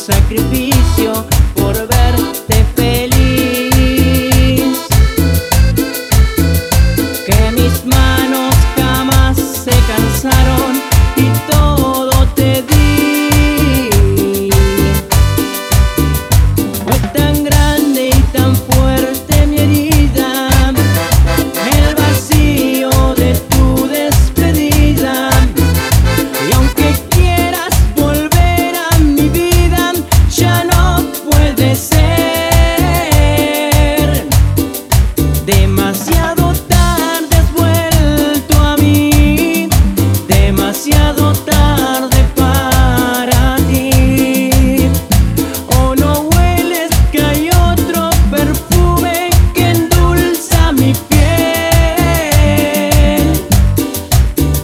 sacrificio por verte feliz. Que mis manos jamás se cansaron.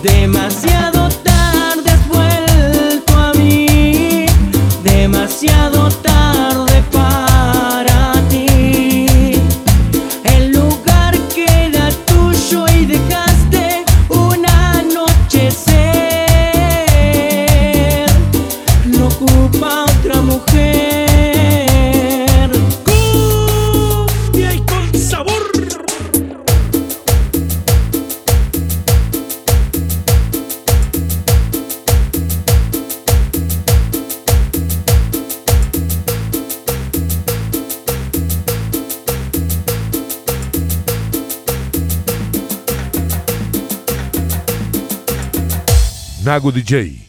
Demasiado tarde has vuelto a mí, demasiado tarde para ti. El lugar que era tuyo y dejaste un anochecer. Lo ocupa otra mujer. Nago DJ.